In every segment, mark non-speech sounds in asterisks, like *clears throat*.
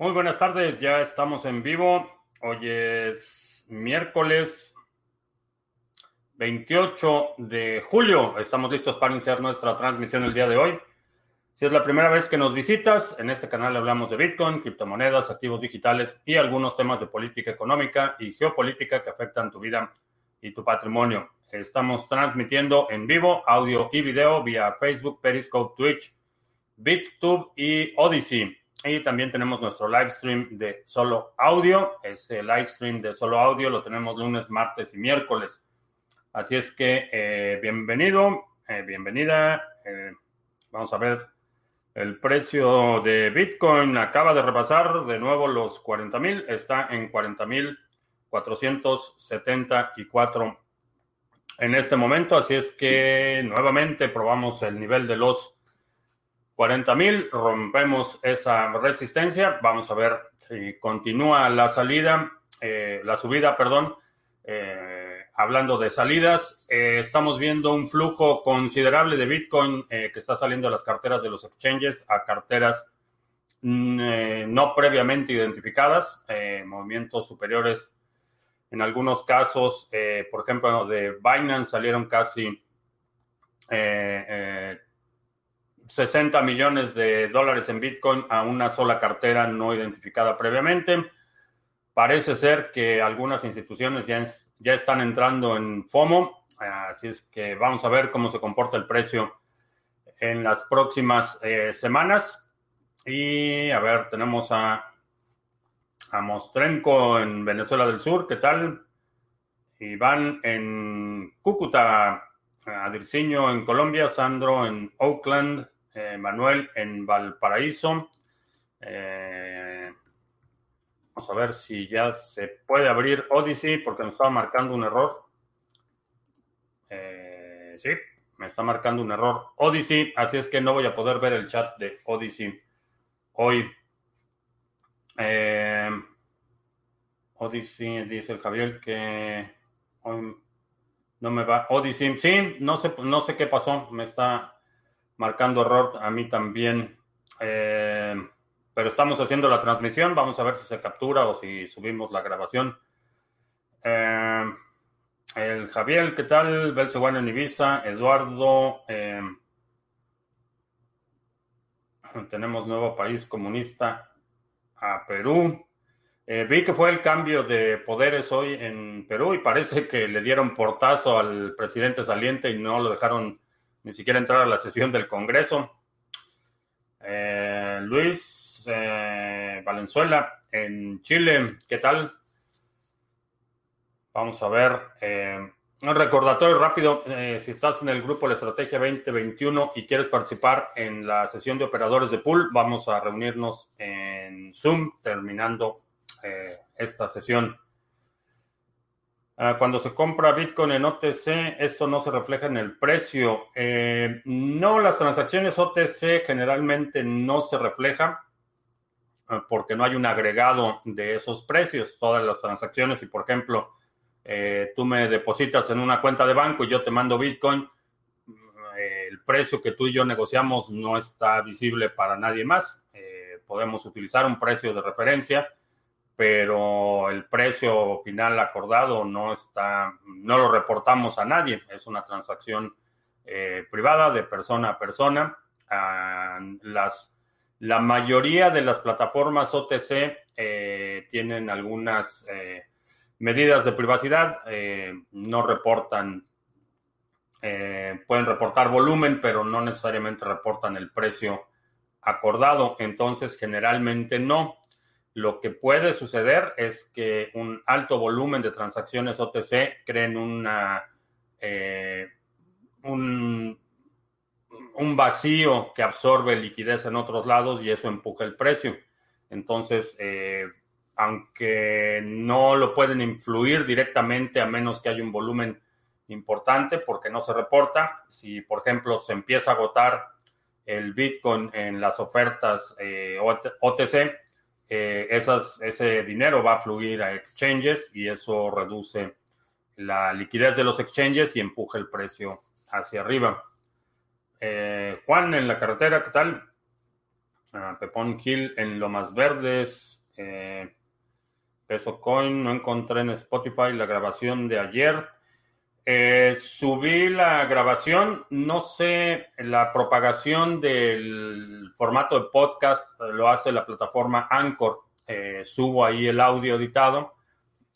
Muy buenas tardes, ya estamos en vivo. Hoy es miércoles 28 de julio. Estamos listos para iniciar nuestra transmisión el día de hoy. Si es la primera vez que nos visitas, en este canal hablamos de Bitcoin, criptomonedas, activos digitales y algunos temas de política económica y geopolítica que afectan tu vida y tu patrimonio. Estamos transmitiendo en vivo audio y video vía Facebook, Periscope, Twitch, BitTube y Odyssey. Y también tenemos nuestro live stream de solo audio. Ese live stream de solo audio lo tenemos lunes, martes y miércoles. Así es que eh, bienvenido, eh, bienvenida. Eh, vamos a ver. El precio de Bitcoin acaba de repasar de nuevo los 40 mil. Está en 40 mil 474 en este momento. Así es que nuevamente probamos el nivel de los 40 mil, rompemos esa resistencia. Vamos a ver si continúa la salida, eh, la subida, perdón. Eh, hablando de salidas, eh, estamos viendo un flujo considerable de Bitcoin que está saliendo de las carteras de los exchanges a carteras mm, no previamente identificadas, movimientos superiores en algunos casos, por ejemplo, de Binance salieron casi 60 millones de dólares en Bitcoin a una sola cartera no identificada previamente. Parece ser que algunas instituciones ya, ya están entrando en FOMO, así es que vamos a ver cómo se comporta el precio en las próximas eh, semanas. Y a ver, tenemos a, a Mostrenco en Venezuela del Sur, ¿qué tal? Iván en Cúcuta, a Dirciño en Colombia, Sandro en Oakland, eh, Manuel en Valparaíso. Eh, vamos a ver si ya se puede abrir Odyssey porque me estaba marcando un error. Eh, sí, me está marcando un error Odyssey, así es que no voy a poder ver el chat de Odyssey hoy. Odyssey dice el Javier que no me va. Odyssey, sí, no sé, no sé qué pasó, me está marcando error a mí también. Eh, pero estamos haciendo la transmisión. Vamos a ver si se captura o si subimos la grabación. Eh, el Javier, ¿qué tal? Belcebuano en Ibiza. Eduardo. Eh, *laughs* tenemos nuevo país comunista a Perú. vi que fue el cambio de poderes hoy en Perú y parece que le dieron portazo al presidente saliente y no lo dejaron ni siquiera entrar a la sesión del Congreso. Eh, Luis eh, Valenzuela en Chile, ¿qué tal? Vamos a ver. Eh, un recordatorio rápido, si estás en el grupo La Estrategia 2021 y quieres participar en la sesión de operadores de pool, vamos a reunirnos en Zoom terminando esta sesión. Ah, cuando se compra Bitcoin en OTC, esto no se refleja en el precio. Eh, no, las transacciones OTC generalmente no se reflejan ah, porque no hay un agregado de esos precios. Todas las transacciones, y por ejemplo, eh, tú me depositas en una cuenta de banco y yo te mando Bitcoin, el precio que tú y yo negociamos no está visible para nadie más. Eh, podemos utilizar un precio de referencia pero el precio final acordado no está, no lo reportamos a nadie. Es una transacción eh, privada de persona a persona. Ah, las, la mayoría de las plataformas OTC eh, tienen algunas eh, medidas de privacidad, no reportan, pueden reportar volumen, pero no necesariamente reportan el precio acordado. Entonces, generalmente no. Lo que puede suceder es que un alto volumen de transacciones OTC creen una, eh, un, vacío que absorbe liquidez en otros lados y eso empuja el precio. Entonces, eh, aunque no lo pueden influir directamente a menos que haya un volumen importante porque no se reporta, si por ejemplo se empieza a agotar el Bitcoin en las ofertas eh, OTC, eh, ese dinero va a fluir a exchanges y eso reduce la liquidez de los exchanges y empuja el precio hacia arriba. Eh, Juan, en la carretera, ¿qué tal? Pepón Hill en Lomas Verdes. Eh, Peso Coin, no encontré en Spotify la grabación de ayer. Eh, subí la grabación, no sé, la propagación del formato de podcast lo hace la plataforma Anchor. Eh, subo ahí el audio editado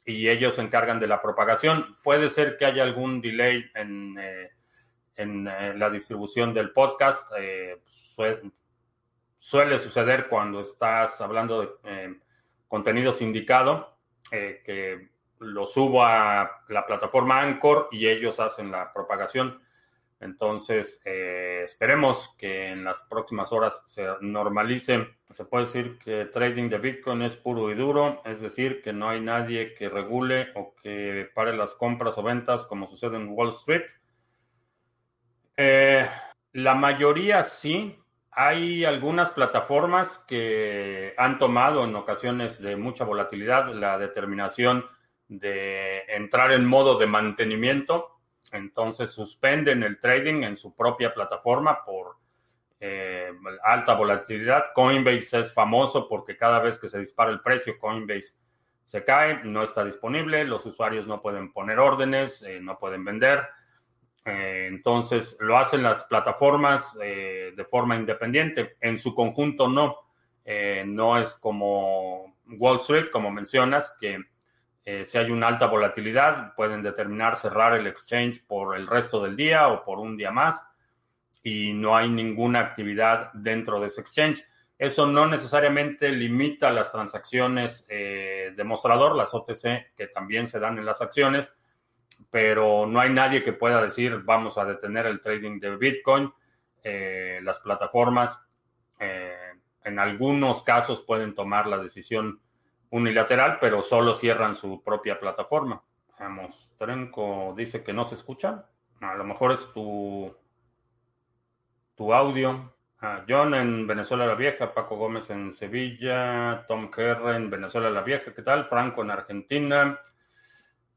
y ellos se encargan de la propagación. Puede ser que haya algún delay en, la distribución del podcast suele suceder cuando estás hablando de eh, contenido sindicado, eh, que lo subo a la plataforma Anchor y ellos hacen la propagación. Entonces, eh, esperemos que en las próximas horas se normalice. Se puede decir que trading de Bitcoin es puro y duro, es decir, que no hay nadie que regule o que pare las compras o ventas como sucede en Wall Street. la mayoría sí, hay algunas plataformas que han tomado en ocasiones de mucha volatilidad la determinación de entrar en modo de mantenimiento, entonces suspenden el trading en su propia plataforma por eh, alta volatilidad. Coinbase es famoso porque cada vez que se dispara el precio, Coinbase se cae, no está disponible, los usuarios no pueden poner órdenes, eh, no pueden vender. Eh, entonces, lo hacen las plataformas de forma independiente. En su conjunto, no. No es como Wall Street, como mencionas, que si hay una alta volatilidad, pueden determinar cerrar el exchange por el resto del día o por un día más y no hay ninguna actividad dentro de ese exchange. Eso no necesariamente limita las transacciones de mostrador, las OTC, que también se dan en las acciones, pero no hay nadie que pueda decir vamos a detener el trading de Bitcoin. Eh, las plataformas eh, en algunos casos pueden tomar la decisión unilateral, pero solo cierran su propia plataforma. Vamos, Trenco dice que no se escucha. A lo mejor es tu, tu audio. Ah, John en Venezuela la Vieja, Paco Gómez en Sevilla, Tom Kerr en Venezuela la Vieja, ¿qué tal? Franco en Argentina,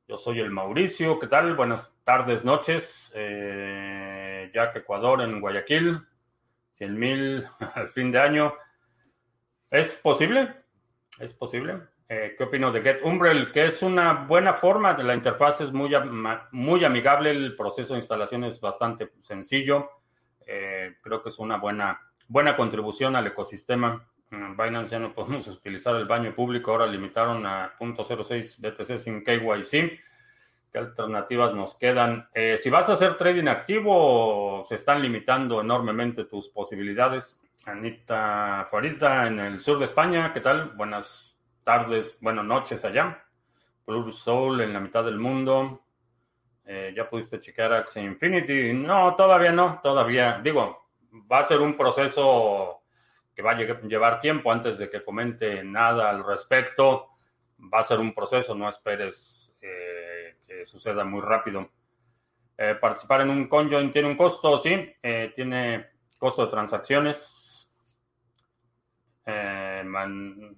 yo soy el Mauricio, ¿qué tal? Buenas tardes, noches. Eh, Jack Ecuador en Guayaquil, 100 mil *laughs* al fin de año. ¿Es posible? ¿Es posible? Eh, ¿Qué opino de Get Umbrel? Que es una buena forma, la interfaz es muy, muy amigable, el proceso de instalación es bastante sencillo. Eh, creo que es una buena, buena contribución al ecosistema. Binance ya no podemos *laughs* utilizar el baño público, ahora limitaron a .06 BTC sin KYC. ¿Qué alternativas nos quedan? Eh, si vas a hacer trading activo, se están limitando enormemente tus posibilidades. Anita Farita en el sur de España, ¿qué tal? Buenas tardes, buenas noches allá. Blue Soul en la mitad del mundo. Eh, ¿Ya pudiste checar Axie Infinity? No, todavía no, todavía. Digo, va a ser un proceso que va a llevar tiempo antes de que comente nada al respecto. Va a ser un proceso, no esperes eh, que suceda muy rápido. Eh, participar en un conjoin tiene un costo, sí, eh, tiene costo de transacciones. Han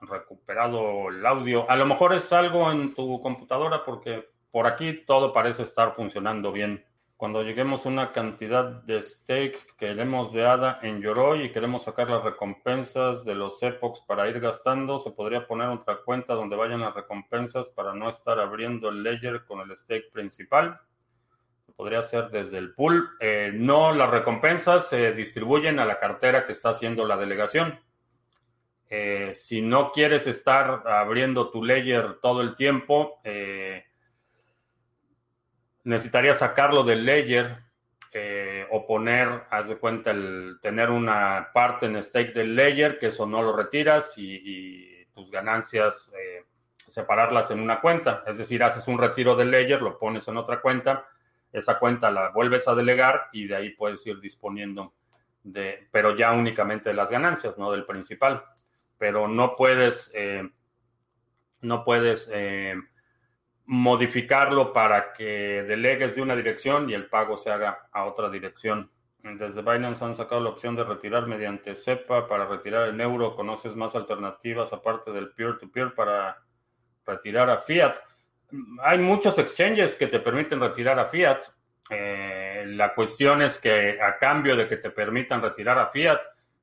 recuperado el audio. A lo mejor es algo en tu computadora porque por aquí todo parece estar funcionando bien. Cuando lleguemos a una cantidad de stake que queremos de ADA en Yoroi y queremos sacar las recompensas de los epochs para ir gastando, se podría poner otra cuenta donde vayan las recompensas para no estar abriendo el ledger con el stake principal. Podría hacer desde el pool. Eh, no, las recompensas se distribuyen a la cartera que está haciendo la delegación. Eh, si no quieres estar abriendo tu ledger todo el tiempo, eh, necesitaría sacarlo del eh, o poner, haz de cuenta, el tener una parte en stake del ledger, que eso no lo retiras y, tus ganancias separarlas en una cuenta. Es decir, haces un retiro del ledger, lo pones en otra cuenta, esa cuenta la vuelves a delegar y de ahí puedes ir disponiendo de, pero ya únicamente de las ganancias, no del principal. Pero no puedes, eh, no puedes modificarlo para que delegues de una dirección y el pago se haga a otra dirección. Desde Binance han sacado la opción de retirar mediante SEPA para retirar en euro. ¿Conoces más alternativas aparte del peer-to-peer para retirar a fiat? Hay muchos exchanges que te permiten retirar a fiat. Eh, la cuestión es que a cambio de que te permitan retirar a fiat,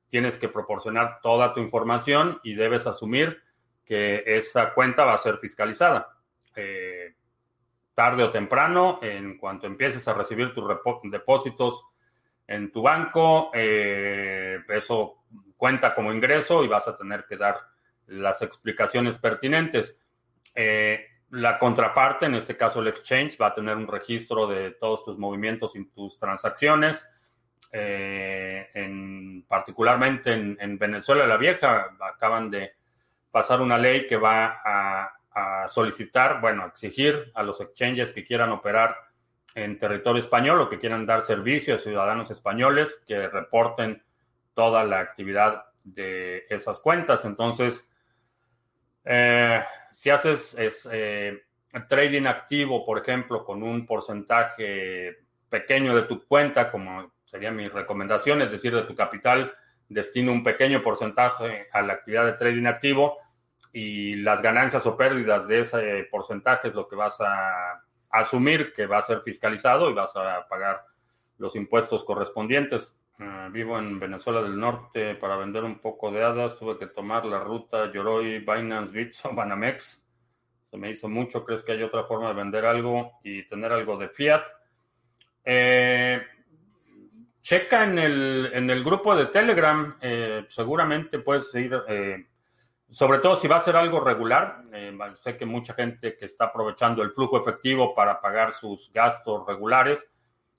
tienes que proporcionar toda tu información y debes asumir que esa cuenta va a ser fiscalizada. Eh, tarde o temprano, en cuanto empieces a recibir tus depósitos en tu banco, eh, eso cuenta como ingreso y vas a tener que dar las explicaciones pertinentes. Eh, la contraparte, en este caso el exchange, va a tener un registro de todos tus movimientos y tus transacciones. Eh, en, particularmente en, en, Venezuela la Vieja, acaban de pasar una ley que va a, a, solicitar, bueno, exigir a los exchanges que quieran operar en territorio español o que quieran dar servicio a ciudadanos españoles que reporten toda la actividad de esas cuentas. Entonces, eh, si haces es, eh, trading activo, por ejemplo, con un porcentaje pequeño de tu cuenta, como sería mi recomendación, es decir, de tu capital, destina un pequeño porcentaje a la actividad de trading activo y las ganancias o pérdidas de ese porcentaje es lo que vas a asumir que va a ser fiscalizado y vas a pagar los impuestos correspondientes. Ah, vivo en Venezuela del Norte para vender un poco de hadas. Tuve que tomar la ruta Yoroi, Binance, Bits o Banamex. Se me hizo mucho. ¿Crees que hay otra forma de vender algo y tener algo de fiat? Eh, checa en el, en el grupo de Telegram. Eh, seguramente puedes ir, eh, sobre todo si va a ser algo regular. sé que mucha gente que está aprovechando el flujo efectivo para pagar sus gastos regulares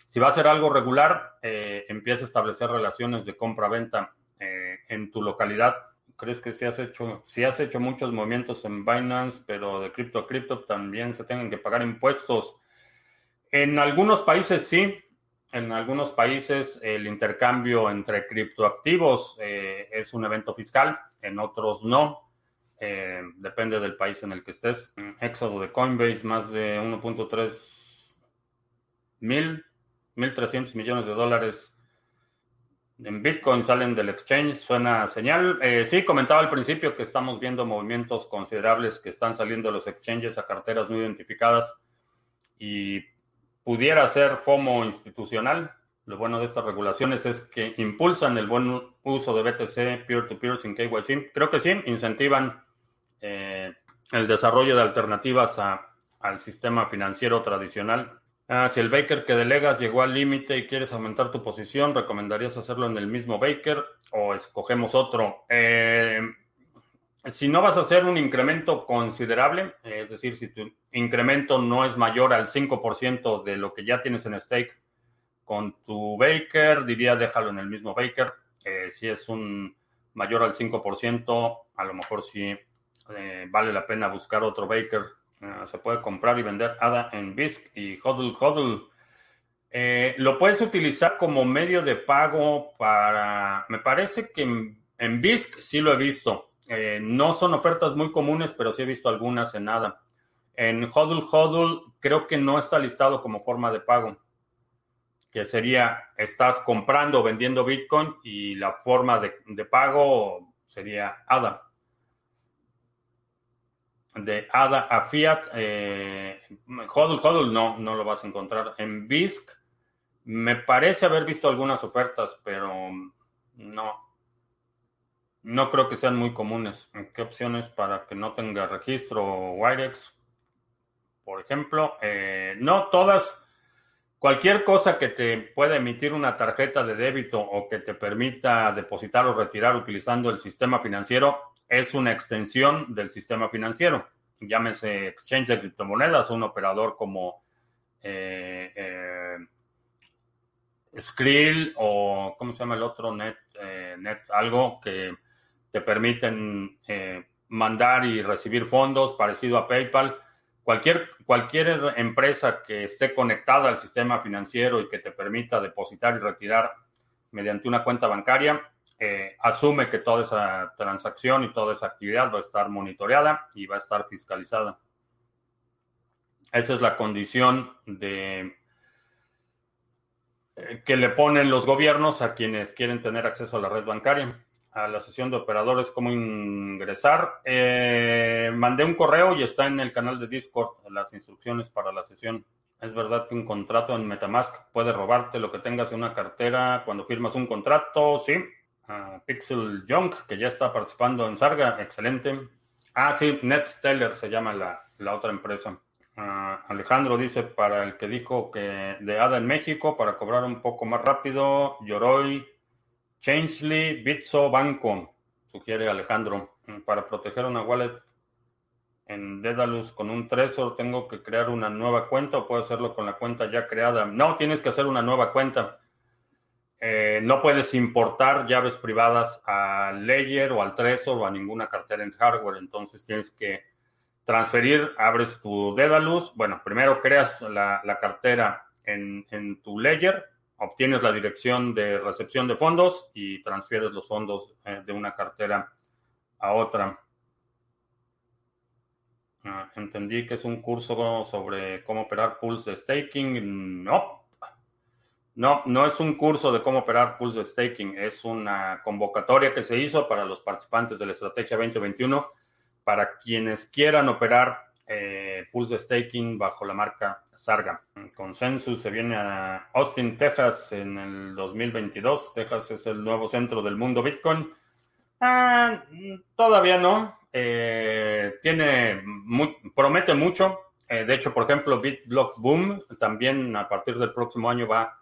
si va a ser algo regular, eh, empieza a establecer relaciones de compra-venta eh, en tu localidad. ¿Crees que si has hecho, si has hecho muchos movimientos en Binance, pero de cripto a cripto también se tengan que pagar impuestos? En algunos países sí, en algunos países el intercambio entre criptoactivos eh, es un evento fiscal, en otros no. depende del país en el que estés. Éxodo de Coinbase, más de 1.3 mil 1.300 millones de dólares en Bitcoin salen del exchange, suena señal. Eh, sí, comentaba al principio que estamos viendo movimientos considerables que están saliendo de los exchanges a carteras no identificadas y pudiera ser FOMO institucional. Lo bueno de estas regulaciones es que impulsan el buen uso de BTC peer-to-peer sin KYC. Creo que sí, incentivan eh, el desarrollo de alternativas al sistema financiero tradicional Ah, si el Baker que delegas llegó al límite y quieres aumentar tu posición, ¿recomendarías hacerlo en el mismo Baker o escogemos otro? Eh, si no vas a hacer un incremento considerable, es decir, si tu incremento no es mayor al 5% de lo que ya tienes en stake con tu Baker, diría déjalo en el mismo Baker. Eh, si es un mayor al 5%, a lo mejor sí eh, vale la pena buscar otro Baker Ah, se puede comprar y vender ADA en BISC y HODL HODL. Eh, lo puedes utilizar como medio de pago para. Me parece que en, BISC sí lo he visto. Eh, no son ofertas muy comunes, pero sí he visto algunas en ADA. En HODL HODL creo que no está listado como forma de pago. Que sería, estás comprando o vendiendo Bitcoin y la forma de, de pago sería ADA de ADA a Fiat, eh, HODL, no, no lo vas a encontrar. En BISC me parece haber visto algunas ofertas, pero no. No creo que sean muy comunes. ¿Qué opciones para que no tenga registro Wirex? Por ejemplo, eh, no todas. Cualquier cosa que te pueda emitir una tarjeta de débito o que te permita depositar o retirar utilizando el sistema financiero es una extensión del sistema financiero. Llámese exchange de criptomonedas, un operador como eh, eh, Skrill o, ¿cómo se llama el otro? Net, eh, Net algo que te permiten mandar y recibir fondos parecido a PayPal. Cualquier, cualquier empresa que esté conectada al sistema financiero y que te permita depositar y retirar mediante una cuenta bancaria eh, asume que toda esa transacción y toda esa actividad va a estar monitoreada y va a estar fiscalizada. Esa es la condición de eh, que le ponen los gobiernos a quienes quieren tener acceso a la red bancaria. A la sesión de operadores, cómo ingresar. Eh, mandé un correo y está en el canal de Discord las instrucciones para la sesión. Es verdad que un contrato en Metamask puede robarte lo que tengas en una cartera cuando firmas un contrato, sí. Pixel Junk, que ya está participando en Sarga, excelente. Ah, sí, NetSteller se llama la, la otra empresa. Ah, Alejandro dice, para el que dijo que de ADA en México, para cobrar un poco más rápido, Yoroi, Changely, Bitso, Banco, sugiere Alejandro. Para proteger una wallet en Dedalus con un Trezor, ¿tengo que crear una nueva cuenta o puedo hacerlo con la cuenta ya creada? No, tienes que hacer una nueva cuenta. Eh, no puedes importar llaves privadas al Ledger o al Trezor o a ninguna cartera en hardware, entonces tienes que transferir, abres tu Dedalus, bueno, primero creas la, cartera en, tu Ledger, obtienes la dirección de recepción de fondos y transfieres los fondos eh, de una cartera a otra. Ah, entendí que es un curso sobre cómo operar pools de staking. No, no, no es un curso de cómo operar pools de staking. Es una convocatoria que se hizo para los participantes de la Estrategia 2021 para quienes quieran operar eh, pools de staking bajo la marca Sarga. Consensus se viene a Austin, Texas en el 2022. Texas es el nuevo centro del mundo Bitcoin. Ah, todavía no. Eh, tiene promete mucho. Eh, de hecho, por ejemplo, BitBlock Boom también a partir del próximo año va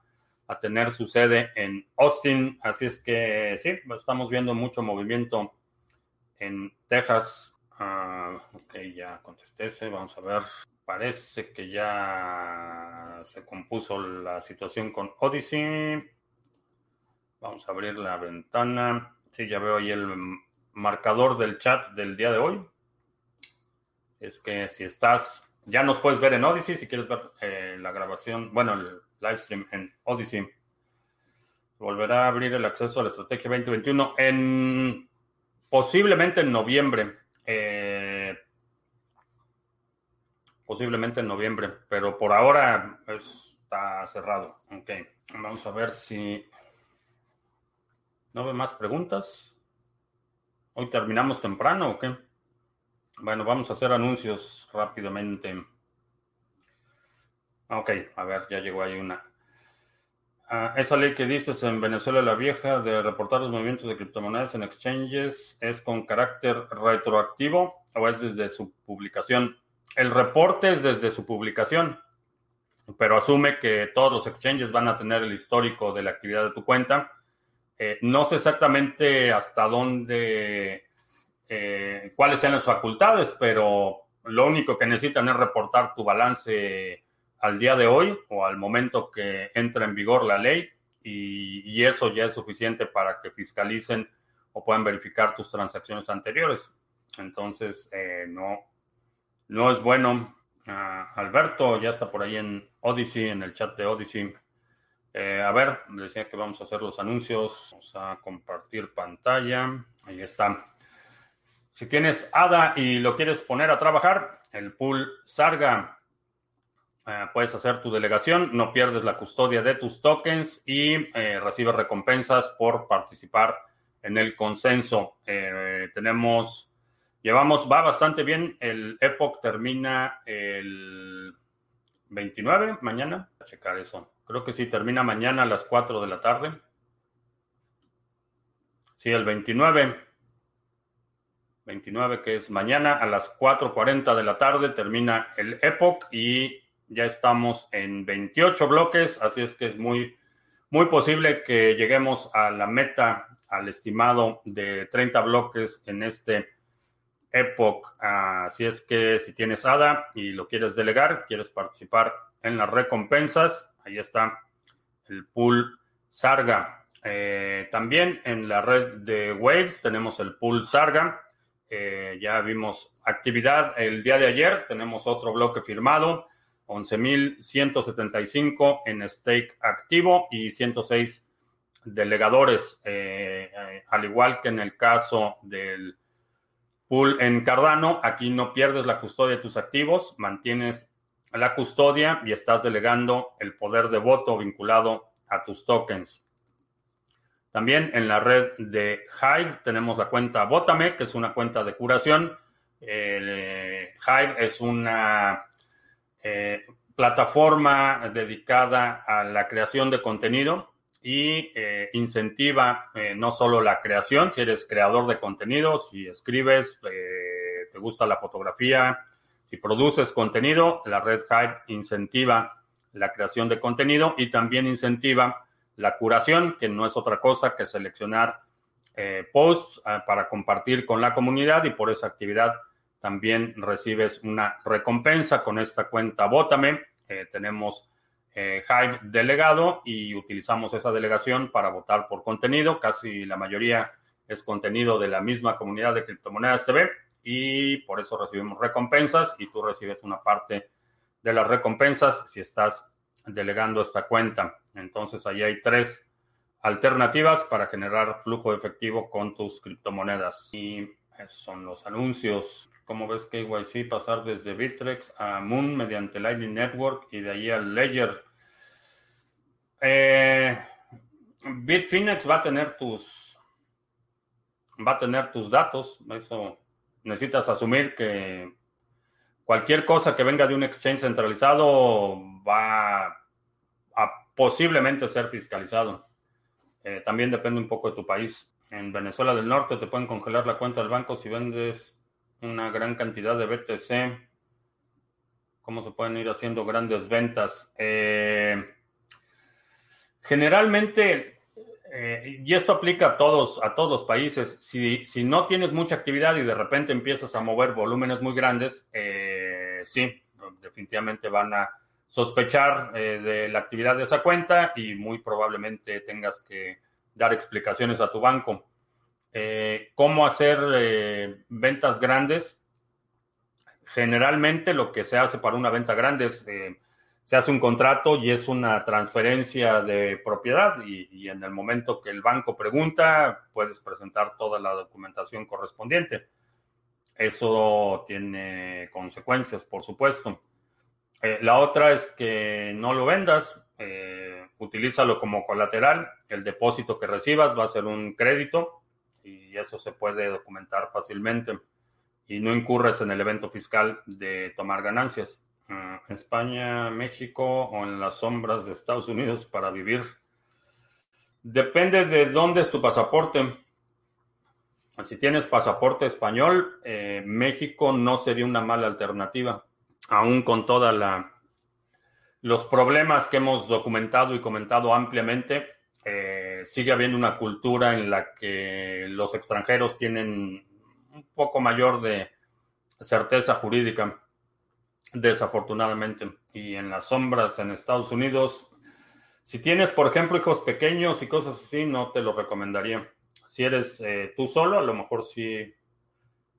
a tener su sede en Austin. Así es que sí, estamos viendo mucho movimiento en Texas. Ah, ok, ya contesté ese. Vamos a ver. Parece que ya se compuso la situación con Odyssey. Vamos a abrir la ventana. Sí, ya veo ahí el marcador del chat del día de hoy. Es que si estás, ya nos puedes ver en Odyssey, si quieres ver eh, la grabación, bueno, el live stream en Odyssey. Volverá a abrir el acceso a la estrategia 2021 en posiblemente en noviembre. Eh, posiblemente en noviembre, pero por ahora está cerrado. Ok, vamos a ver si no ve más preguntas. Hoy terminamos temprano o qué? Bueno, vamos a hacer anuncios rápidamente. Ok, a ver, ya llegó ahí una. Ah, esa ley que dices en Venezuela la vieja de reportar los movimientos de criptomonedas en exchanges es con carácter retroactivo o es desde su publicación. El reporte es desde su publicación, pero asume que todos los exchanges van a tener el histórico de la actividad de tu cuenta. Eh, no sé exactamente hasta dónde, eh, cuáles sean las facultades, pero lo único que necesitan es reportar tu balance al día de hoy o al momento que entra en vigor la ley y, eso ya es suficiente para que fiscalicen o puedan verificar tus transacciones anteriores. Entonces, eh, no, no es bueno. Ah, Alberto ya está por ahí en Odyssey, en el chat de Odyssey. Eh, a ver, decía que vamos a hacer los anuncios. Vamos a compartir pantalla. Ahí está. Si tienes ADA y lo quieres poner a trabajar, el pool Sarga eh, puedes hacer tu delegación, no pierdes la custodia de tus tokens y eh, recibes recompensas por participar en el consenso. Eh, tenemos, llevamos, va bastante bien. El Epoch termina el 29, mañana. A checar eso. Creo que sí, termina mañana a las 4 de la tarde. Sí, el 29. 29, que es mañana a las 4.40 de la tarde, termina el Epoch y ya estamos en 28 bloques, así es que es muy, muy posible que lleguemos a la meta, al estimado de 30 bloques en este Epoch. Así es que si tienes ADA y lo quieres delegar, quieres participar en las recompensas, ahí está el pool Sarga. Eh, también en la red de Waves tenemos el pool Sarga. Eh, ya vimos actividad el día de ayer, tenemos otro bloque firmado. 11.175 en stake activo y 106 delegadores, eh, eh, al igual que en el caso del pool en Cardano, aquí no pierdes la custodia de tus activos, mantienes la custodia y estás delegando el poder de voto vinculado a tus tokens. También en la red de Hive tenemos la cuenta Votame, que es una cuenta de curación. Eh, Hive es una eh, plataforma dedicada a la creación de contenido. y eh, incentiva eh, no solo la creación, si eres creador de contenido, si escribes, te gusta la fotografía, si produces contenido, la red Hive incentiva la creación de contenido y también incentiva la curación, que no es otra cosa que seleccionar posts para compartir con la comunidad y por esa actividad también recibes una recompensa con esta cuenta Bótame. tenemos eh, Hive delegado y utilizamos esa delegación para votar por contenido. Casi la mayoría es contenido de la misma comunidad de criptomonedas TV y por eso recibimos recompensas y tú recibes una parte de las recompensas si estás delegando esta cuenta. Entonces ahí hay tres alternativas para generar flujo efectivo con tus criptomonedas. Y esos son los anuncios. ¿Cómo ves KYC pasar desde Bitrex a Moon mediante Lightning Network y de ahí al Ledger? Eh, Bitfinex va a tener tus va a tener tus datos. Eso necesitas asumir que cualquier cosa que venga de un exchange centralizado va a posiblemente ser fiscalizado. Eh, también depende un poco de tu país. En Venezuela del Norte te pueden congelar la cuenta del banco si vendes una gran cantidad de BTC. ¿Cómo se pueden ir haciendo grandes ventas? Eh, generalmente, eh, y esto aplica a todos, a todos los países, si, si, no tienes mucha actividad y de repente empiezas a mover volúmenes muy grandes, eh, sí, definitivamente van a sospechar de la actividad de esa cuenta y muy probablemente tengas que dar explicaciones a tu banco. Eh, cómo hacer eh, ventas grandes. Generalmente lo que se hace para una venta grande es, eh, se hace un contrato y es una transferencia de propiedad y, en el momento que el banco pregunta, puedes presentar toda la documentación correspondiente. Eso tiene consecuencias, por supuesto. la otra es que no lo vendas, utilízalo como colateral. El depósito que recibas va a ser un crédito y eso se puede documentar fácilmente y no incurres en el evento fiscal de tomar ganancias. Ah, España, México o en las sombras de Estados Unidos para vivir. Depende de dónde es tu pasaporte. Si tienes pasaporte español, eh, México no sería una mala alternativa, aún con toda la los problemas que hemos documentado y comentado ampliamente. Eh, sigue habiendo una cultura en la que los extranjeros tienen un poco mayor de certeza jurídica, desafortunadamente. Y en las sombras en Estados Unidos, si tienes, por ejemplo, hijos pequeños y cosas así, no te lo recomendaría. Si eres eh, tú solo, a lo mejor sí,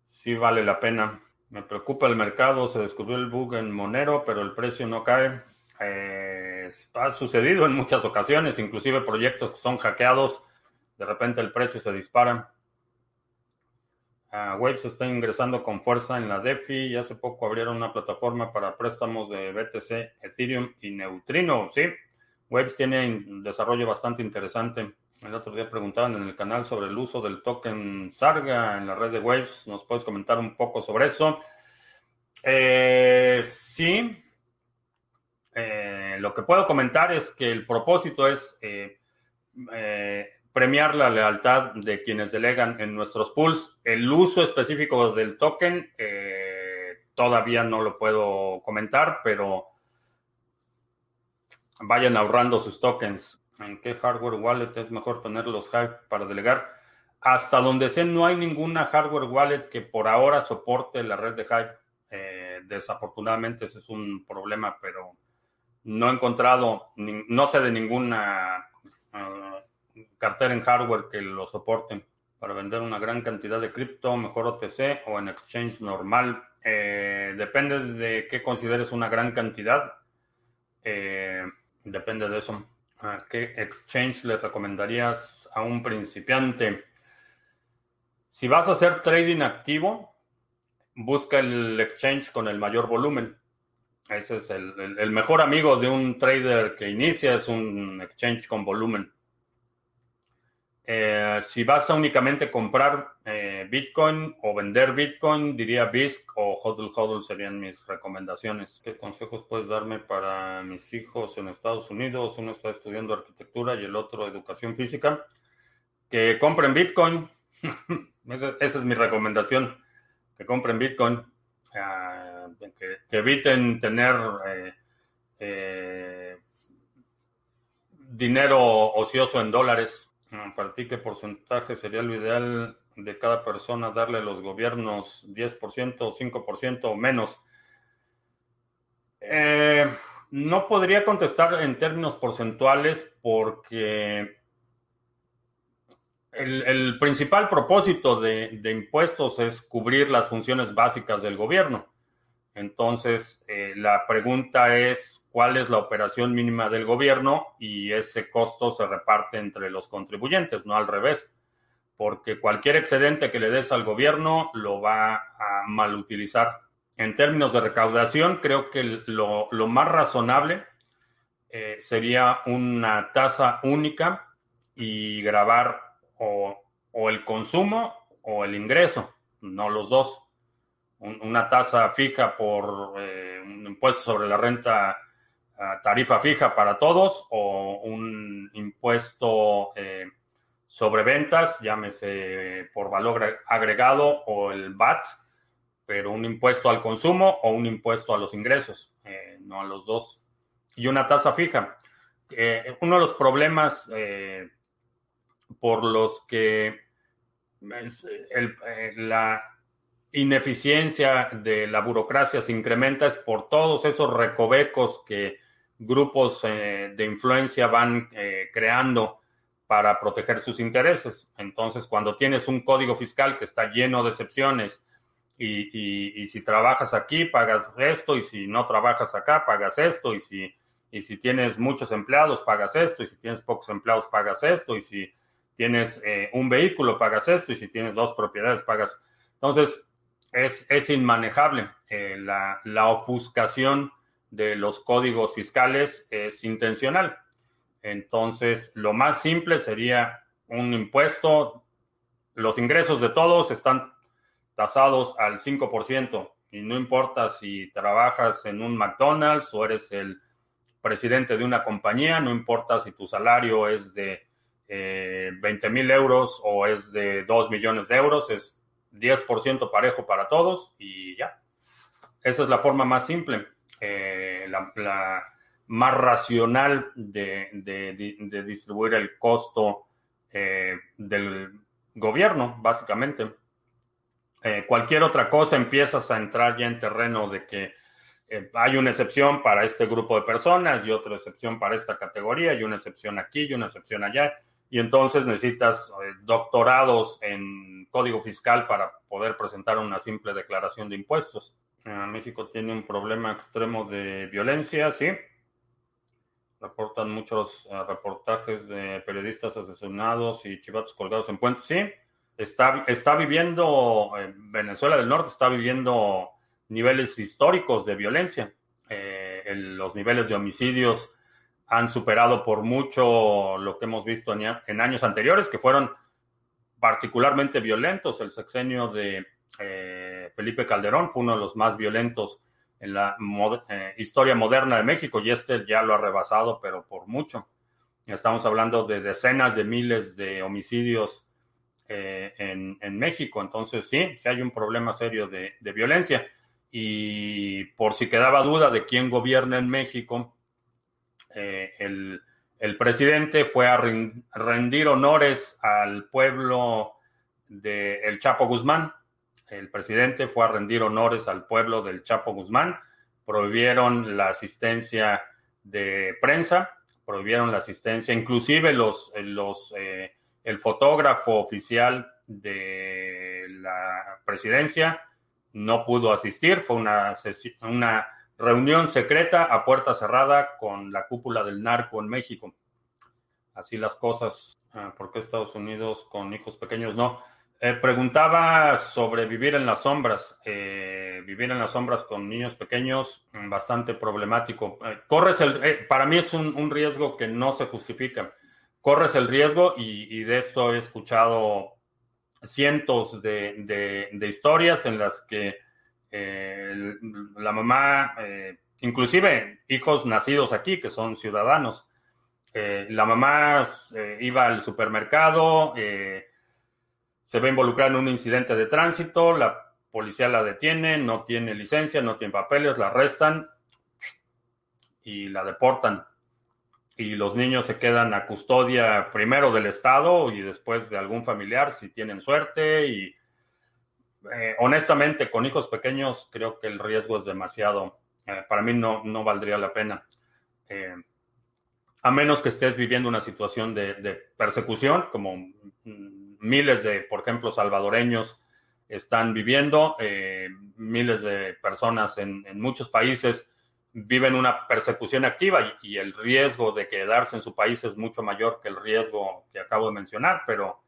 sí vale la pena. Me preocupa el mercado, se descubrió el bug en Monero, pero el precio no cae. Eh, ha sucedido en muchas ocasiones, inclusive proyectos que son hackeados, de repente el precio se dispara. Uh, Waves está ingresando con fuerza en la DeFi y hace poco abrieron una plataforma para préstamos de BTC, Ethereum y Neutrino. Sí, Waves tiene un desarrollo bastante interesante. El otro día preguntaban en el canal sobre el uso del token Sarga en la red de Waves. ¿Nos puedes comentar un poco sobre eso? Eh, sí, eh, lo que puedo comentar es que el propósito es eh, eh, premiar la lealtad de quienes delegan en nuestros pools. El uso específico del token todavía no lo puedo comentar, pero vayan ahorrando sus tokens. ¿En qué hardware wallet es mejor tener los Hive para delegar? Hasta donde sé, no hay ninguna hardware wallet que por ahora soporte la red de Hive. desafortunadamente ese es un problema, pero no he encontrado, no sé de ninguna ah, cartera en hardware que lo soporte para vender una gran cantidad de cripto, mejor OTC o en exchange normal. Eh, depende de qué consideres una gran cantidad. Eh, depende de eso. ¿A qué exchange le recomendarías a un principiante? Si vas a hacer trading activo, busca el exchange con el mayor volumen. Ese es el, mejor amigo de un trader que inicia, es un exchange con volumen. Eh, si vas a únicamente comprar eh, Bitcoin o vender Bitcoin, diría BISC o HODL HODL serían mis recomendaciones. ¿Qué consejos puedes darme para mis hijos en Estados Unidos? Uno está estudiando arquitectura y el otro educación física. Que compren Bitcoin. *laughs* esa, es mi recomendación. Que compren Bitcoin. Ah, que, eviten tener eh, dinero ocioso en dólares Mm, ¿Para ti qué porcentaje sería lo ideal de cada persona darle a los gobiernos 10%, 5% o menos? Eh, no podría contestar en términos porcentuales porque el, principal propósito de, impuestos es cubrir las funciones básicas del gobierno. Entonces, eh, la pregunta es cuál es la operación mínima del gobierno y ese costo se reparte entre los contribuyentes, no al revés, porque cualquier excedente que le des al gobierno lo va a mal utilizar. En términos de recaudación, creo que lo, más razonable eh, sería una tasa única y grabar o, el consumo o el ingreso, no los dos. Una tasa fija por eh, un impuesto sobre la renta tarifa fija para todos o un impuesto eh, sobre ventas, llámese por valor agregado o el VAT, pero un impuesto al consumo o un impuesto a los ingresos, eh, no a los dos. Y una tasa fija. Uno de los problemas por los que la ineficiencia de la burocracia se incrementa es por todos esos recovecos que grupos eh, de influencia van eh, creando para proteger sus intereses. Entonces, cuando tienes un código fiscal que está lleno de excepciones y, si trabajas aquí, pagas esto, y si no trabajas acá, pagas esto, y si, y si tienes muchos empleados, pagas esto, y si tienes pocos empleados, pagas esto, y si tienes eh, un vehículo, pagas esto, y si tienes dos propiedades, pagas. Entonces, es, es inmanejable la, la ofuscación de los códigos fiscales es intencional. Entonces, lo más simple sería un impuesto. Los ingresos de todos están tasados al 5% y no importa si trabajas en un McDonald's o eres el presidente de una compañía, no importa si tu salario es de 20 eh, mil euros o es de 2 millones de euros, es 10% parejo para todos y ya. Esa es la forma más simple. Eh, la, más racional de, distribuir el costo eh, del gobierno, básicamente. Eh, cualquier otra cosa empiezas a entrar ya en terreno de que hay una excepción para este grupo de personas y otra excepción para esta categoría y una excepción aquí y una excepción allá. Y entonces necesitas doctorados en código fiscal para poder presentar una simple declaración de impuestos. México tiene un problema extremo de violencia, sí. Reportan muchos eh, reportajes de periodistas asesinados y chivatos colgados en puentes, sí. Está, está viviendo, eh, Venezuela del Norte está viviendo niveles históricos de violencia. Eh, los niveles de homicidios han superado por mucho lo que hemos visto en años anteriores, que fueron particularmente violentos. El sexenio de eh, Felipe Calderón fue uno de los más violentos en la eh, historia moderna de México y este ya lo ha rebasado, pero por mucho. Estamos hablando de decenas de miles de homicidios eh, en, México. Entonces, sí, sí hay un problema serio de, violencia. Y por si quedaba duda de quién gobierna en México, el, el, presidente fue a rendir honores al pueblo de El Chapo Guzmán. El presidente fue a rendir honores al pueblo del Chapo Guzmán, prohibieron la asistencia de prensa, prohibieron la asistencia, inclusive los, los, eh, el fotógrafo oficial de la presidencia no pudo asistir, fue una, una reunión secreta a puerta cerrada con la cúpula del narco en México. Así las cosas. Ah, ¿Por qué Estados Unidos con hijos pequeños no? Eh, preguntaba sobre vivir en las sombras. Eh, vivir en las sombras con niños pequeños, mm, bastante problemático. Eh, corres el, para mí es un, riesgo que no se justifica. corres el riesgo y, de esto he escuchado cientos de, historias en las que eh, la mamá, eh, inclusive hijos nacidos aquí, que son ciudadanos, eh, la mamá iba al supermercado, se ve involucrada en un incidente de tránsito, la policía la detiene, no tiene licencia, no tiene papeles, la arrestan y la deportan. Y los niños se quedan a custodia primero del Estado y después de algún familiar si tienen suerte y eh, honestamente con hijos pequeños creo que el riesgo es demasiado. Eh, para mí no, no valdría la pena. Eh, a menos que estés viviendo una situación de, persecución, como miles de, por ejemplo, salvadoreños están viviendo, miles de personas en, muchos países viven una persecución activa y, el riesgo de quedarse en su país es mucho mayor que el riesgo que acabo de mencionar, pero,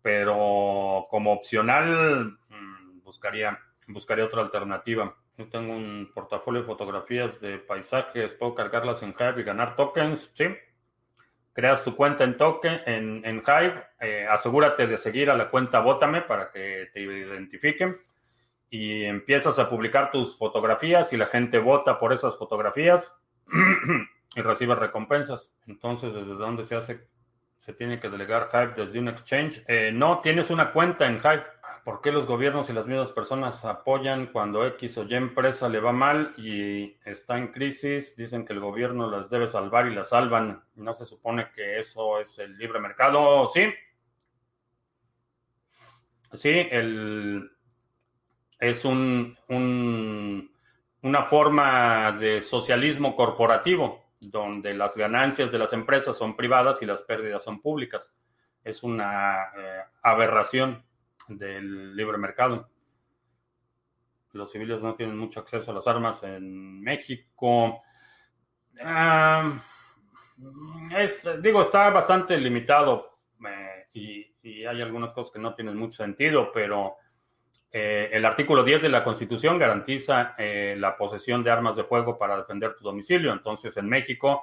pero como opcional mm, buscaría, buscaría otra alternativa. Yo tengo un portafolio de fotografías de paisajes, puedo cargarlas en Hive y ganar tokens, ¿sí? Creas tu cuenta en token, en, en Hive, eh, asegúrate de seguir a la cuenta Bótame para que te identifiquen y empiezas a publicar tus fotografías y la gente vota por esas fotografías *clears throat* y recibe recompensas. Entonces, ¿desde dónde se hace? ¿Se tiene que delegar Hive desde un exchange? Eh, no, tienes una cuenta en Hive. ¿Por qué los gobiernos y las mismas personas apoyan cuando X o Y empresa le va mal y está en crisis? Dicen que el gobierno las debe salvar y las salvan. ¿No se supone que eso es el libre mercado? Sí. Sí, es un, una forma de socialismo corporativo, donde las ganancias de las empresas son privadas y las pérdidas son públicas. Es una eh, aberración del libre mercado. Los civiles no tienen mucho acceso a las armas en México. Ah, digo, está bastante limitado eh, y, y, hay algunas cosas que no tienen mucho sentido, pero eh, el artículo 10 de la Constitución garantiza eh, la posesión de armas de fuego para defender tu domicilio. Entonces, en México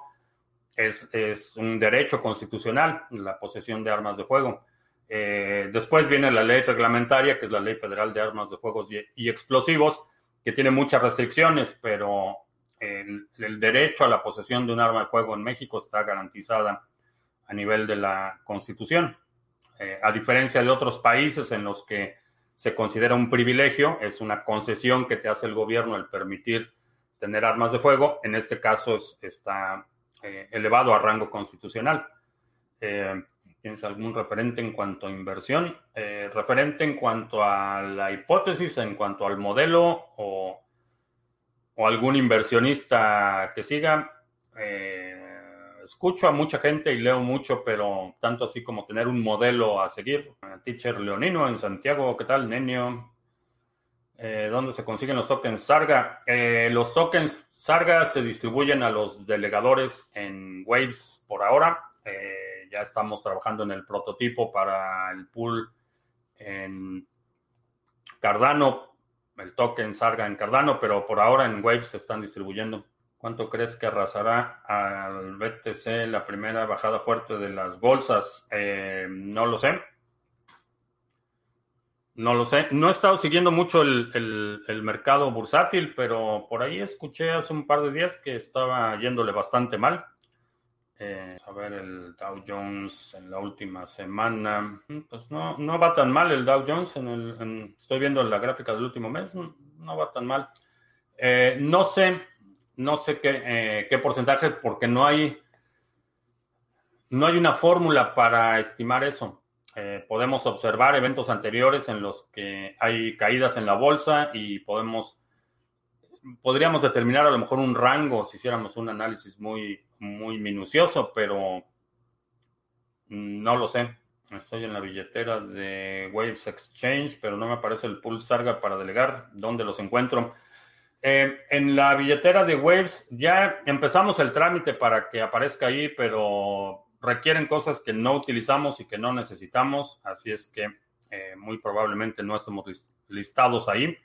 es, un derecho constitucional la posesión de armas de fuego. Eh, después viene la ley reglamentaria, que es la Ley Federal de Armas de Fuego y, Explosivos, que tiene muchas restricciones, pero el, el, derecho a la posesión de un arma de fuego en México está garantizada a nivel de la Constitución. a diferencia de otros países en los que se considera un privilegio, es una concesión que te hace el gobierno el permitir tener armas de fuego. En este caso está eh, elevado a rango constitucional. Eh, ¿Tienes algún referente en cuanto a inversión? Eh, referente en cuanto a la hipótesis, en cuanto al modelo o, o algún inversionista que siga escucho a mucha gente y leo mucho, pero tanto así como tener un modelo a seguir. Teacher Leonino en Santiago, ¿qué tal, Nenio? Eh, ¿Dónde se consiguen los tokens Sarga? Eh, los tokens Sarga se distribuyen a los delegadores en Waves por ahora. Eh, ya estamos trabajando en el prototipo para el pool en Cardano, el token Sarga en Cardano, pero por ahora en Waves se están distribuyendo. ¿Cuánto crees que arrasará al BTC la primera bajada fuerte de las bolsas? Eh, no lo sé. No lo sé. No he estado siguiendo mucho el, mercado bursátil, pero por ahí escuché hace un par de días que estaba yéndole bastante mal. Eh, a ver, el Dow Jones en la última semana, mm, pues no, no va tan mal el Dow Jones. En el, estoy viendo la gráfica del último mes, no va tan mal. Eh, no sé no sé qué, eh, porcentaje, porque no hay, no hay una fórmula para estimar eso. Podemos observar eventos anteriores en los que hay caídas en la bolsa y podemos, podríamos determinar a lo mejor un rango si hiciéramos un análisis muy, muy minucioso, pero no lo sé. Estoy en la billetera de Waves Exchange, pero no me aparece el pool Sarga para delegar. ¿Dónde los encuentro? Eh, en la billetera de Waves ya empezamos el trámite para que aparezca ahí, pero requieren cosas que no utilizamos y que no necesitamos, así es que eh, muy probablemente no estemos listados ahí,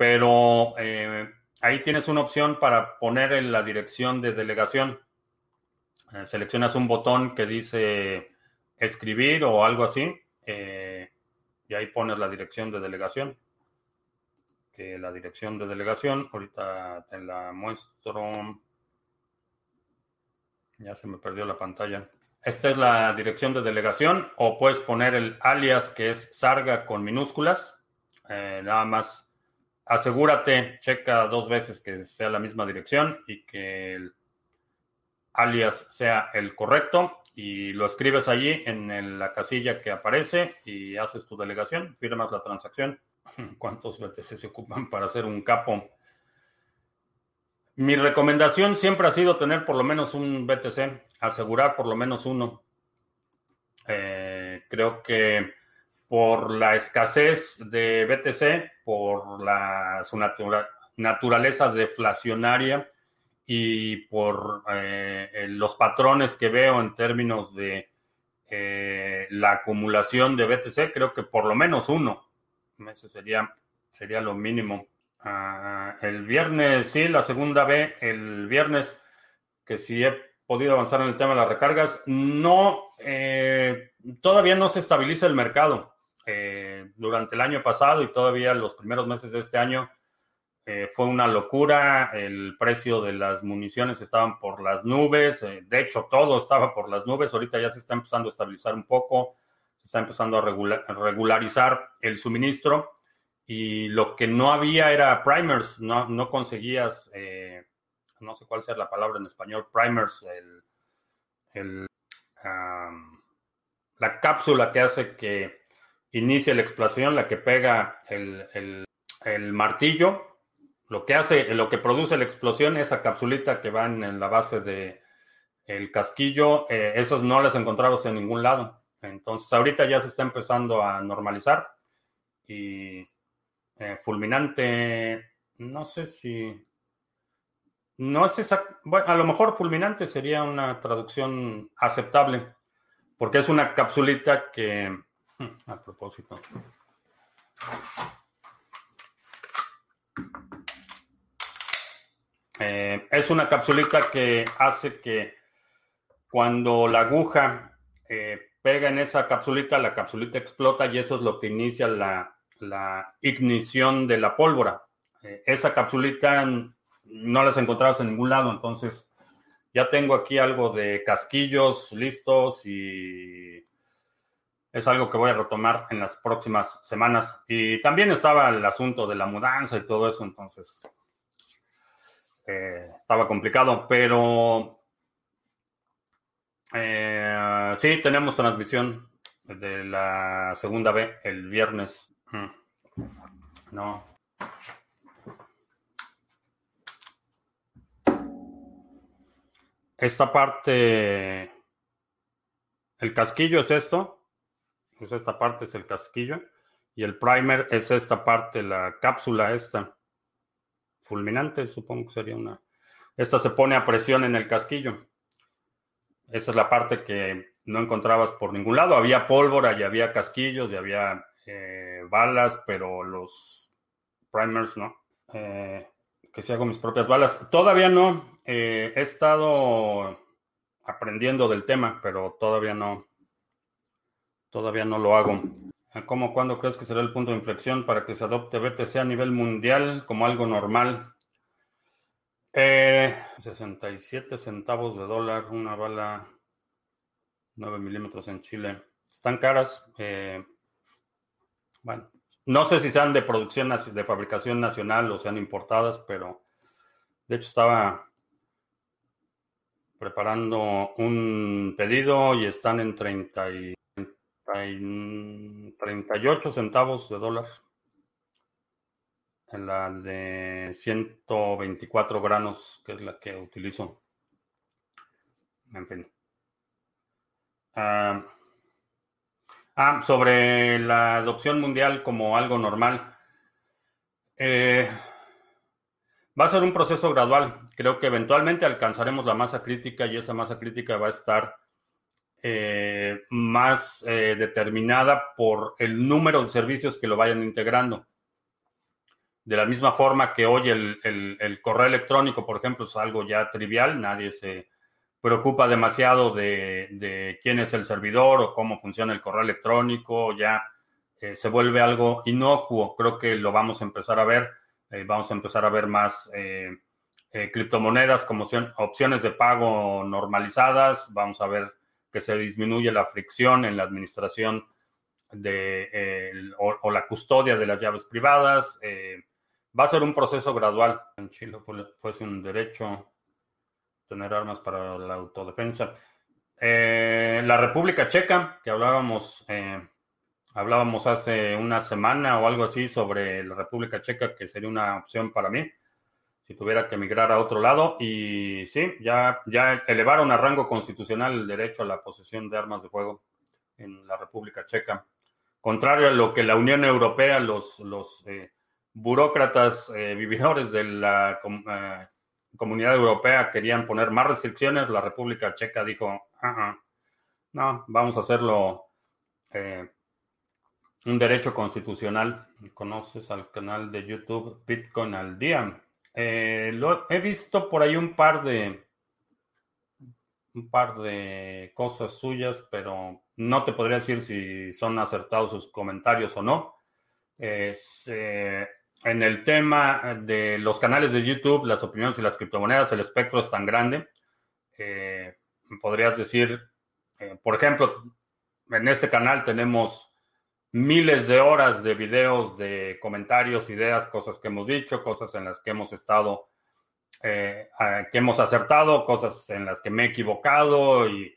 pero eh, ahí tienes una opción para poner en la dirección de delegación. Eh, seleccionas un botón que dice escribir o algo así eh, y ahí pones la dirección de delegación. Que la dirección de delegación, ahorita te la muestro. Ya se me perdió la pantalla. Esta es la dirección de delegación o puedes poner el alias que es Sarga con minúsculas. Nada más asegúrate, checa dos veces que sea la misma dirección y que el alias sea el correcto y lo escribes allí en la casilla que aparece y haces tu delegación, firmas la transacción. *laughs* ¿Cuántos BTC se ocupan para hacer un capo? Mi recomendación siempre ha sido tener por lo menos un BTC, asegurar por lo menos uno. Eh, creo que por la escasez de BTC, por la, su naturaleza deflacionaria y por eh, los patrones que veo en términos de eh, la acumulación de BTC, creo que por lo menos uno. Ese sería, sería lo mínimo. Ah, el viernes, sí, la segunda B, el viernes, que sí he podido avanzar en el tema de las recargas, no, eh, todavía no se estabiliza el mercado. Eh, durante el año pasado y todavía los primeros meses de este año eh, fue una locura, el precio de las municiones estaban por las nubes, de hecho todo estaba por las nubes, ahorita ya se está empezando a estabilizar un poco, se está empezando a regularizar el suministro y lo que no había era primers, no, no conseguías, eh, no sé cuál sea la palabra en español, primers, el, la cápsula que hace que inicie la explosión, la que pega el, martillo, lo que hace, lo que produce la explosión, esa capsulita que va en, la base de el casquillo, eh, esos no las encontramos en ningún lado. Entonces ahorita ya se está empezando a normalizar y eh, fulminante, no sé si... No es exacto. Bueno, a lo mejor fulminante sería una traducción aceptable, porque es una capsulita que... *laughs* A propósito. Eh, es una capsulita que hace que cuando la aguja eh, pega en esa capsulita, la capsulita explota y eso es lo que inicia la, ignición de la pólvora. Eh, esa capsulita no las encontrabas en ningún lado, entonces ya tengo aquí algo de casquillos listos y es algo que voy a retomar en las próximas semanas. Y también estaba el asunto de la mudanza y todo eso, entonces eh, estaba complicado, pero eh, sí, tenemos transmisión de la segunda B el viernes no. Esta parte, el casquillo es esto, es esta parte es el casquillo y el primer es esta parte, la cápsula esta, fulminante, supongo que sería una. Esta se pone a presión en el casquillo. Esa es la parte que no encontrabas por ningún lado. Había pólvora y había casquillos y había eh, balas, pero los primers no. Eh, que si hago mis propias balas. Todavía no. Eh, he estado aprendiendo del tema, pero todavía no. Todavía no lo hago. ¿Cómo, cuándo crees que será el punto de inflexión para que se adopte BTC a nivel mundial como algo normal? 67 centavos de dólar, una bala 9 milímetros en Chile. Están caras. Bueno, no sé si sean de producción, de fabricación nacional o sean importadas, pero de hecho estaba preparando un pedido y están en 30 y, 38 centavos de dólar. En la de 124 granos, que es la que utilizo. En fin. Ah, Ah, sobre la adopción mundial como algo normal. Eh, va a ser un proceso gradual. Creo que eventualmente alcanzaremos la masa crítica y esa masa crítica va a estar eh, más eh, determinada por el número de servicios que lo vayan integrando. De la misma forma que hoy el, correo electrónico, por ejemplo, es algo ya trivial, nadie se preocupa demasiado de, quién es el servidor o cómo funciona el correo electrónico, ya eh, se vuelve algo inocuo. Creo que lo vamos a empezar a ver. Eh, vamos a empezar a ver más eh, criptomonedas como opciones de pago normalizadas. Vamos a ver que se disminuye la fricción en la administración de, o, la custodia de las llaves privadas. va a ser un proceso gradual. En Chile fuese un derecho tener armas para la autodefensa. Eh, la República Checa, que hablábamos, eh, hablábamos hace una semana o algo así sobre la República Checa, que sería una opción para mí si tuviera que emigrar a otro lado. Y sí, ya, ya elevaron a rango constitucional el derecho a la posesión de armas de fuego en la República Checa. Contrario a lo que la Unión Europea, los, los eh, burócratas *laughs* vividores de la Comunidad Europea querían poner más restricciones, la República Checa dijo, no, vamos a hacerlo eh, un derecho constitucional. ¿Conoces al canal de YouTube Bitcoin al día? Eh, lo, he visto por ahí un par de un par de cosas suyas, pero no te podría decir si son acertados sus comentarios o no. Eh, en el tema de los canales de YouTube, las opiniones y las criptomonedas, el espectro es tan grande. Eh, podrías decir, por ejemplo, en este canal tenemos miles de horas de videos, de comentarios, ideas, cosas que hemos dicho, cosas en las que hemos estado, eh, que hemos acertado, cosas en las que me he equivocado y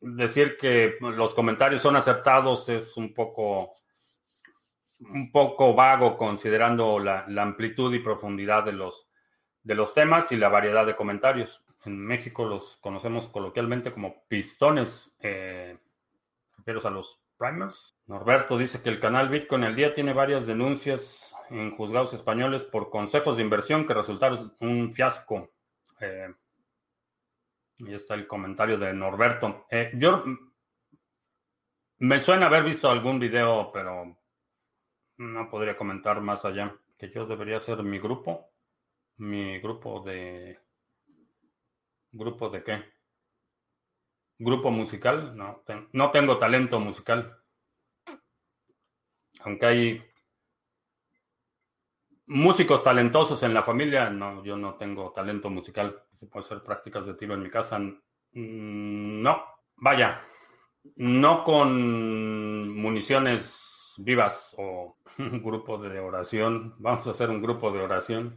decir que los comentarios son acertados es un poco un poco vago considerando la, amplitud y profundidad de los, de los temas y la variedad de comentarios. En México los conocemos coloquialmente como pistones, eh, a los primers. Norberto dice que el canal Bitcoin al día tiene varias denuncias en juzgados españoles por consejos de inversión que resultaron un fiasco. Eh, y está el comentario de Norberto. Eh, yo me suena haber visto algún video, pero no podría comentar más allá. Que yo debería ser mi grupo. Mi grupo de. ¿Grupo de qué? ¿Grupo musical? No, no tengo talento musical. Aunque hay músicos talentosos en la familia, no, yo no tengo talento musical. Se puede hacer prácticas de tiro en mi casa. Mm, no, vaya, no con municiones vivas o *laughs* un grupo de oración. Vamos a hacer un grupo de oración.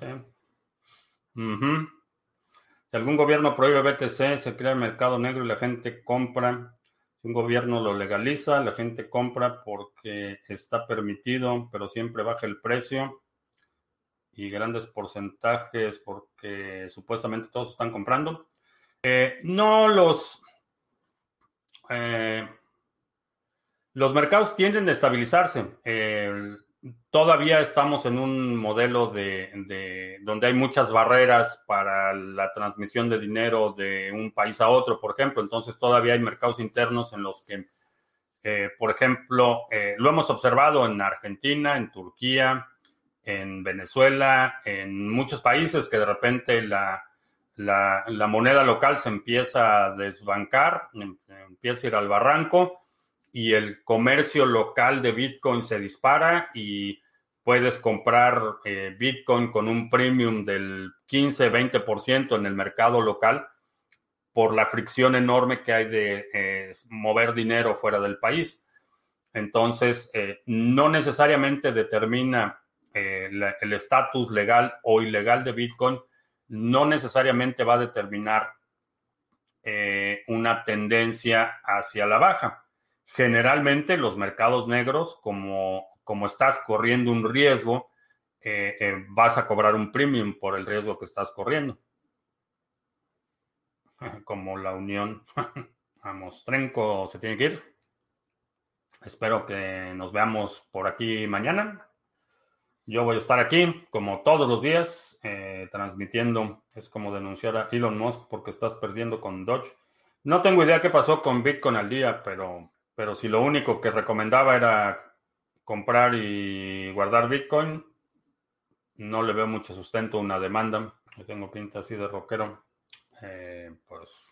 Si algún gobierno prohíbe BTC, se crea el mercado negro y la gente compra. Si un gobierno lo legaliza, la gente compra porque está permitido, pero siempre baja el precio y grandes porcentajes porque supuestamente todos están comprando. Eh, no los... Eh, los mercados tienden a estabilizarse. Todavía estamos en un modelo de, donde hay muchas barreras para la transmisión de dinero de un país a otro, por ejemplo. Entonces todavía hay mercados internos en los que, eh, por ejemplo, eh, lo hemos observado en Argentina, en Turquía, en Venezuela, en muchos países que de repente la, la moneda local se empieza a desbancar, em, empieza a ir al barranco y el comercio local de Bitcoin se dispara y puedes comprar eh, Bitcoin con un premium del 15-20% en el mercado local por la fricción enorme que hay de eh, mover dinero fuera del país. Entonces, eh, no necesariamente determina el estatus legal o ilegal de Bitcoin, no necesariamente va a determinar una tendencia hacia la baja. Generalmente los mercados negros, como, como estás corriendo un riesgo, eh, eh, vas a cobrar un premium por el riesgo que estás corriendo. *laughs* Como la unión. *laughs* Vamos, Trenco se tiene que ir. Espero que nos veamos por aquí mañana. Yo voy a estar aquí, como todos los días, eh, transmitiendo. Es como denunciar a Elon Musk porque estás perdiendo con Dodge. No tengo idea qué pasó con Bitcoin al día, pero pero si lo único que recomendaba era comprar y guardar Bitcoin, no le veo mucho sustento, una demanda. Yo tengo pinta así de rockero. pues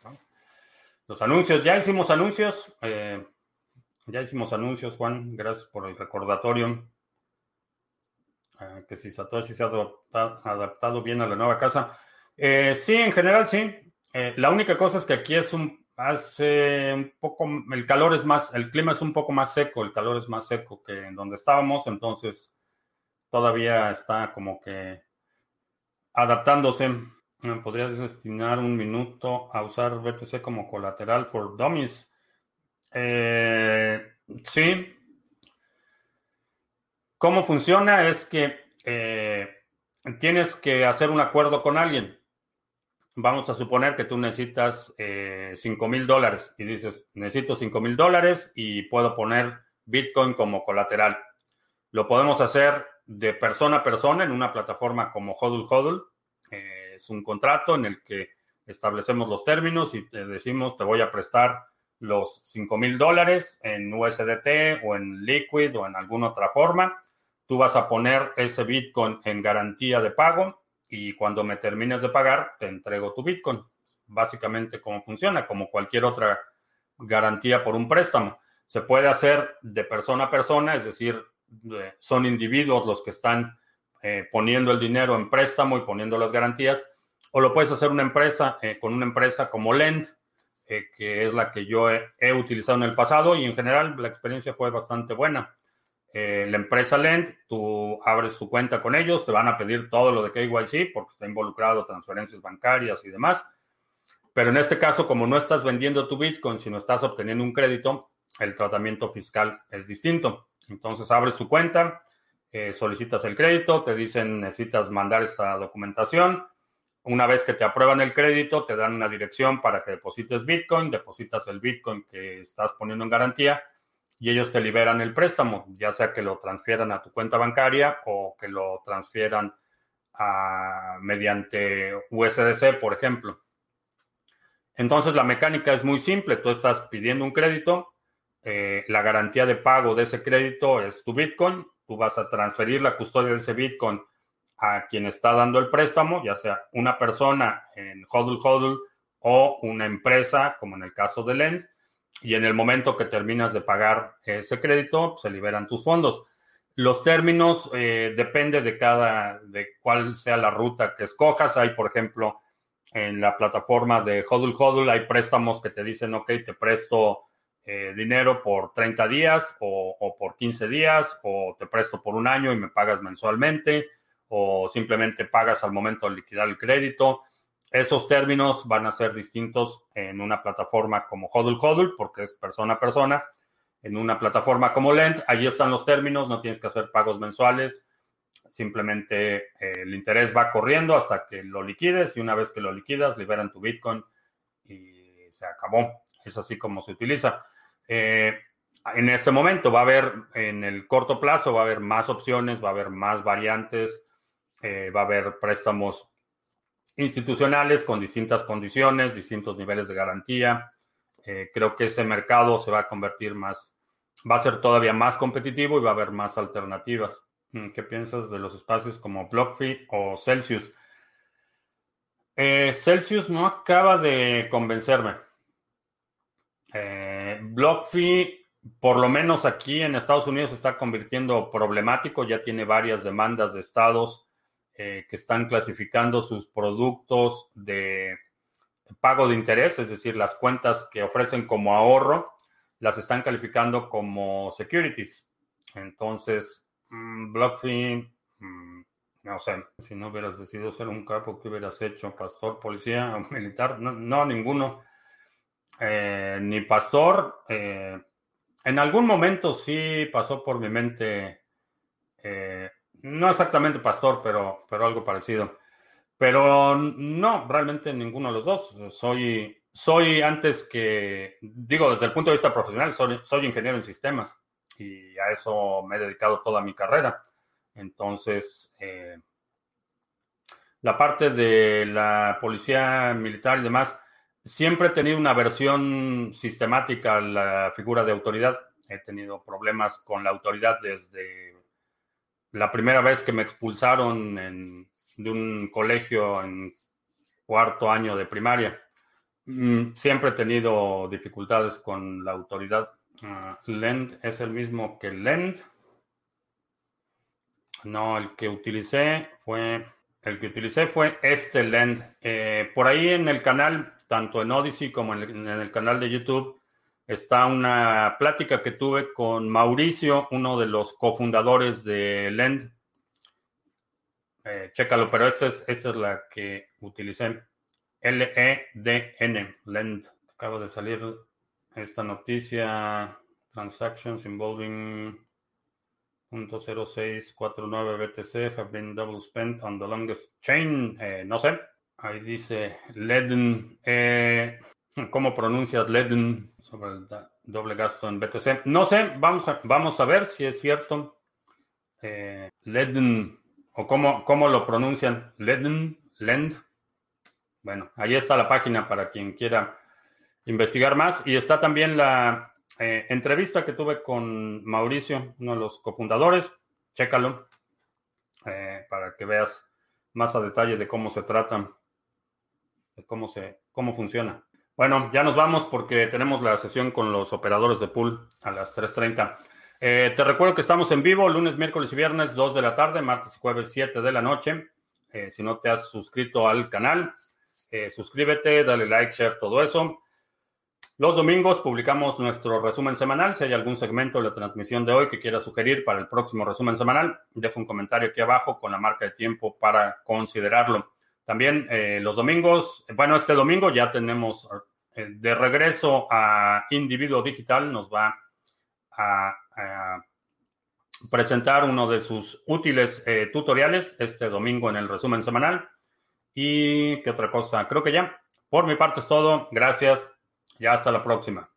los anuncios, ya hicimos anuncios. ya hicimos anuncios, Juan. Gracias por el recordatorio. que si Satoshi se ha adaptado, bien a la nueva casa. sí, en general sí. la única cosa es que aquí es un hace un poco, el calor es más, el clima es un poco más seco, el calor es más seco que en donde estábamos, entonces todavía está como que adaptándose. ¿Podrías destinar un minuto a usar BTC como colateral for dummies? Eh, sí. ¿Cómo funciona? Es que eh, tienes que hacer un acuerdo con alguien vamos a suponer que tú necesitas eh, 5 mil dólares y dices, necesito 5 mil dólares y puedo poner Bitcoin como colateral. Lo podemos hacer de persona a persona en una plataforma como Hodl Hodl. Eh, es un contrato en el que establecemos los términos y te decimos, te voy a prestar los 5 mil dólares en USDT o en Liquid o en alguna otra forma. Tú vas a poner ese Bitcoin en garantía de pago y cuando me termines de pagar, te entrego tu Bitcoin. Básicamente cómo funciona, como cualquier otra garantía por un préstamo. Se puede hacer de persona a persona, es decir, son individuos los que están eh, poniendo el dinero en préstamo y poniendo las garantías, o lo puedes hacer una empresa eh, con una empresa como Lend, eh, que es la que yo he, utilizado en el pasado y en general la experiencia fue bastante buena. Eh, la empresa Lend, tú abres tu cuenta con ellos, te van a pedir todo lo de KYC porque está involucrado transferencias bancarias y demás. Pero en este caso, como no estás vendiendo tu Bitcoin, sino estás obteniendo un crédito, el tratamiento fiscal es distinto. Entonces abres tu cuenta, eh, solicitas el crédito, te dicen necesitas mandar esta documentación. Una vez que te aprueban el crédito, te dan una dirección para que deposites Bitcoin, depositas el Bitcoin que estás poniendo en garantía y ellos te liberan el préstamo, ya sea que lo transfieran a tu cuenta bancaria o que lo transfieran mediante USDC, por ejemplo. Entonces la mecánica es muy simple, tú estás pidiendo un crédito, eh, la garantía de pago de ese crédito es tu Bitcoin, tú vas a transferir la custodia de ese Bitcoin a quien está dando el préstamo, ya sea una persona en HODL HODL o una empresa, como en el caso de Lend, y en el momento que terminas de pagar ese crédito, se liberan tus fondos. Los términos eh, depende de cada, de cuál sea la ruta que escojas. Hay, por ejemplo, en la plataforma de Hodl Hodl hay préstamos que te dicen, ok, te presto eh, dinero por 30 días o, o, por 15 días o te presto por un año y me pagas mensualmente o simplemente pagas al momento de liquidar el crédito. Esos términos van a ser distintos en una plataforma como Hodl Hodl, porque es persona a persona. En una plataforma como Lend, allí están los términos, no tienes que hacer pagos mensuales. Simplemente eh, el interés va corriendo hasta que lo liquides y una vez que lo liquidas, liberan tu Bitcoin y se acabó. Es así como se utiliza. Eh, en este momento va a haber, en el corto plazo, va a haber más opciones, va a haber más variantes, eh, va a haber préstamos institucionales con distintas condiciones, distintos niveles de garantía. Eh, creo que ese mercado se va a convertir más, va a ser todavía más competitivo y va a haber más alternativas. Mm, ¿Qué piensas de los espacios como BlockFi o Celsius? Eh, Celsius no acaba de convencerme. Eh, BlockFi, por lo menos aquí en Estados Unidos, está convirtiendo problemático. Ya tiene varias demandas de estados eh, que están clasificando sus productos de pago de interés, es decir, las cuentas que ofrecen como ahorro, las están calificando como securities. Entonces, mm, BlockFi, mm, no sé, si no hubieras decidido ser un capo, ¿qué hubieras hecho? ¿Pastor, policía o *laughs* militar? No, ninguno. Eh, ni pastor. Eh, en algún momento sí pasó por mi mente no exactamente pastor, pero, pero algo parecido. Pero no, realmente ninguno de los dos. Soy, soy antes que, digo, desde el punto de vista profesional, soy, soy ingeniero en sistemas y a eso me he dedicado toda mi carrera. Entonces, eh, la parte de la policía militar y demás, siempre he tenido una versión sistemática a la figura de autoridad. He tenido problemas con la autoridad desde la primera vez que me expulsaron de un colegio en cuarto año de primaria. Mm, siempre he tenido dificultades con la autoridad. Ah, Lend es el mismo que Lend. No, el que utilicé fue el que utilicé fue este Lend. Eh, por ahí en el canal, tanto en Odyssey como en el, canal de YouTube, está una plática que tuve con Mauricio, uno de los cofundadores de Lend. Eh, chécalo, pero esta es, esta es la que utilicé. L-E-D-N, Lend. Acaba de salir esta noticia. Transactions involving 0.0649 BTC have been double spent on the longest chain. Eh, no sé. Ahí dice Leden. Eh, ¿Cómo pronuncias Leden sobre el doble gasto en BTC? No sé. Vamos a, vamos a ver si es cierto. Eh. ¿O cómo, cómo lo pronuncian? Leden. Lend. Bueno, ahí está la página para quien quiera investigar más. Y está también la eh, entrevista que tuve con Mauricio, uno de los cofundadores. Chécalo eh, para que veas más a detalle de cómo se trata, de cómo, se, cómo funciona. Bueno, ya nos vamos porque tenemos la sesión con los operadores de pool a las 3.30. Eh, te recuerdo que estamos en vivo lunes, miércoles y viernes, 2 de la tarde, martes y jueves, 7 de la noche. si no te has suscrito al canal, suscríbete, dale like, share, todo eso. Los domingos publicamos nuestro resumen semanal. Si hay algún segmento de la transmisión de hoy que quiera sugerir para el próximo resumen semanal, deja un comentario aquí abajo con la marca de tiempo para considerarlo. También eh, los domingos, bueno, este domingo ya tenemos eh, de regreso a Individuo Digital, nos va a, presentar uno de sus útiles eh, tutoriales este domingo en el resumen semanal. ¿Y qué otra cosa? Creo que ya. Por mi parte es todo. Gracias. Ya hasta la próxima.